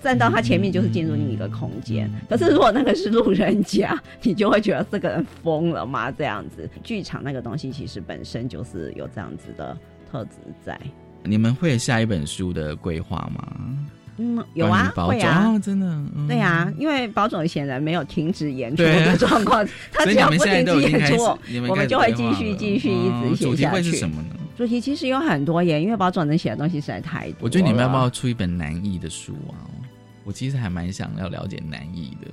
你站到他前面就是进入另一个空间，可是如果那个是路人甲，你就会觉得这个人疯了吗？这样子，剧场那个东西其实本身就是有这样子的特质在。你们会有下一本书的规划吗？嗯，有啊，会啊，哦真的，嗯对啊，因为宝总显然没有停止演出的状况，他只要不停止演出，我们就会继续继续一哦直写主题会下去。是什么呢？主题其实有很多耶，因为宝总能写的东西实在太多。我觉得你们要不要出一本难译的书啊？我其实还蛮想要了解南艺的。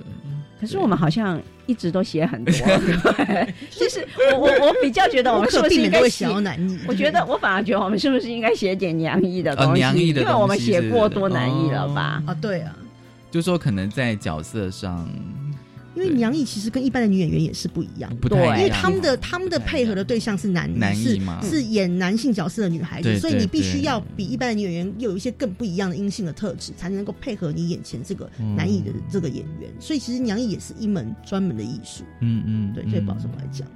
可是我们好像一直都写很多，对。其实我我我比较觉得我们是不是应该写？我觉得我反而觉得我们是不是应该写点娘艺的东西？哦娘艺的因为我们写过多男艺了吧？啊，对啊，就说可能在角色上因为娘艺其实跟一般的女演员也是不一样，不对因为他们的他们的配合的对象是男男是艺嘛。是演男性角色的女孩子，所以你必须要比一般的女演员有一些更不一样的阴性的特质，才能够配合你眼前这个嗯男艺的这个演员。所以其实娘艺也是一门专门的艺术。嗯嗯，对，嗯。对宝冢来讲，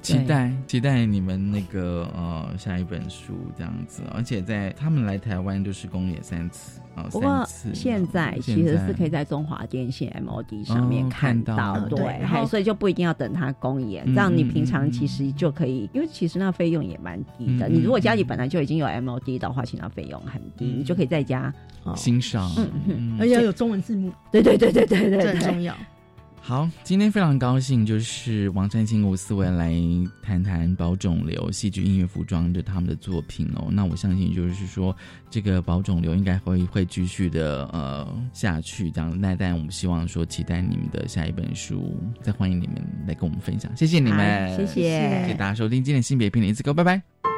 期待期待你们那个呃下一本书这样子，而且在他们来台湾就是公演三次啊，不过现在其实是可以在中华电信 MOD 上面哦看看到对，对然后所以就不一定要等它公演，嗯这样你嗯平常嗯其实就可以，因为其实那费用也蛮低的。你如果家里本来就已经有 MOD 的话，其实那费用很低，嗯你就可以在家。哦欣赏，嗯嗯而且有中文字幕，对对对对对对很重要。好，今天非常高兴，就是王山青、吴思维来谈谈宝冢流戏剧、音乐、服装的他们的作品哦。那我相信，就是说这个宝冢流应该会会继续的呃下去，这样。那但我们希望说，期待你们的下一本书，再欢迎你们来跟我们分享。谢谢你们，谢谢谢谢大家收听今天的性别片的一次歌，拜拜。